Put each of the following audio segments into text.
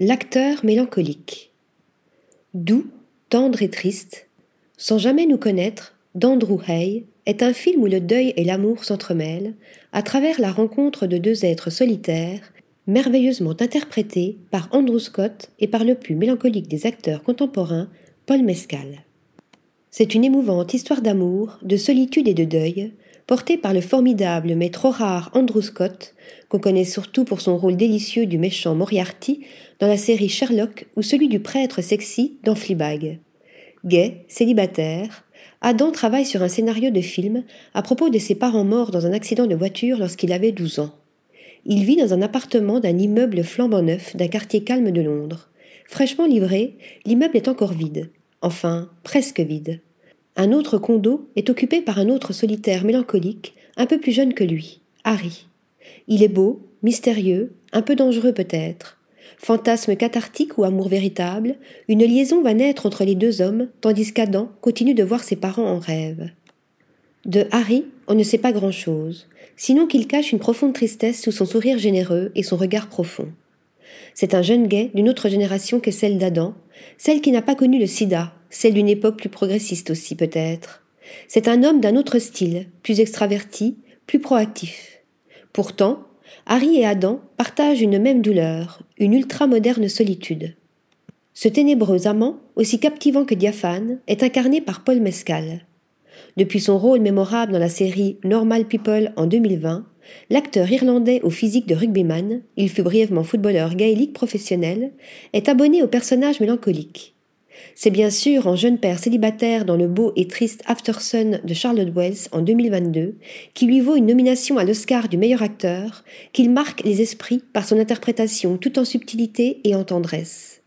L'acteur mélancolique. Doux, tendre et triste, sans jamais nous connaître, d'Andrew Hay est un film où le deuil et l'amour s'entremêlent à travers la rencontre de deux êtres solitaires, merveilleusement interprétés par Andrew Scott et par le plus mélancolique des acteurs contemporains, Paul Mescal. C'est une émouvante histoire d'amour, de solitude et de deuil, portée par le formidable mais trop rare Andrew Scott, qu'on connaît surtout pour son rôle délicieux du méchant Moriarty dans la série Sherlock ou celui du prêtre sexy dans Fleabag. Gay, célibataire, Adam travaille sur un scénario de film à propos de ses parents morts dans un accident de voiture lorsqu'il avait 12 ans. Il vit dans un appartement d'un immeuble flambant neuf d'un quartier calme de Londres. Fraîchement livré, l'immeuble est encore vide. Enfin, presque vide. Un autre condo est occupé par un autre solitaire mélancolique, un peu plus jeune que lui, Harry. Il est beau, mystérieux, un peu dangereux peut-être. Fantasme cathartique ou amour véritable, une liaison va naître entre les deux hommes, tandis qu'Adam continue de voir ses parents en rêve. De Harry, on ne sait pas grand-chose, sinon qu'il cache une profonde tristesse sous son sourire généreux et son regard profond. C'est un jeune gay d'une autre génération que celle d'Adam, celle qui n'a pas connu le sida, celle d'une époque plus progressiste aussi peut-être. C'est un homme d'un autre style, plus extraverti, plus proactif. Pourtant, Harry et Adam partagent une même douleur, une ultra-moderne solitude. Ce ténébreux amant, aussi captivant que diaphane, est incarné par Paul Mescal. Depuis son rôle mémorable dans la série Normal People en 2020, l'acteur irlandais au physique de rugbyman, il fut brièvement footballeur gaélique professionnel, est abonné au personnage mélancolique. C'est bien sûr en jeune père célibataire dans le beau et triste Aftersun de Charlotte Wells en 2022, qui lui vaut une nomination à l'Oscar du meilleur acteur, qu'il marque les esprits par son interprétation tout en subtilité et en tendresse.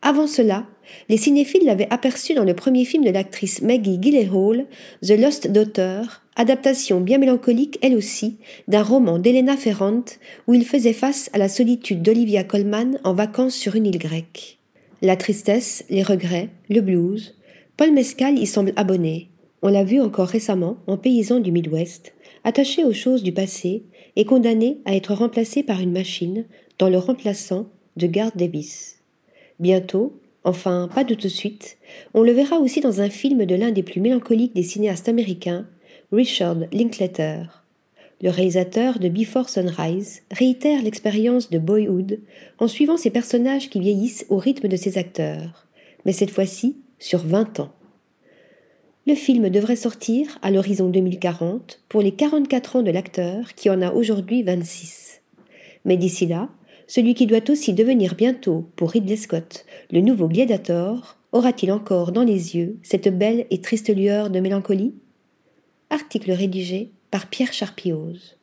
Avant cela, les cinéphiles l'avaient aperçu dans le premier film de l'actrice Maggie Gyllenhaal, The Lost Daughter, adaptation bien mélancolique elle aussi d'un roman d'Elena Ferrand où il faisait face à la solitude d'Olivia Colman en vacances sur une île grecque. La tristesse, les regrets, le blues, Paul Mescal y semble abonné. On l'a vu encore récemment en paysan du Midwest, attaché aux choses du passé et condamné à être remplacé par une machine dans le remplaçant de Garth Davis. Bientôt, enfin pas de tout de suite, on le verra aussi dans un film de l'un des plus mélancoliques des cinéastes américains, Richard Linklater. Le réalisateur de Before Sunrise réitère l'expérience de Boyhood en suivant ses personnages qui vieillissent au rythme de ses acteurs, mais cette fois-ci sur 20 ans. Le film devrait sortir à l'horizon 2040 pour les 44 ans de l'acteur qui en a aujourd'hui 26. Mais d'ici là, celui qui doit aussi devenir bientôt, pour Ridley Scott, le nouveau Gladiator, aura-t-il encore dans les yeux cette belle et triste lueur de mélancolie? Article rédigé par Pierre Charpioz.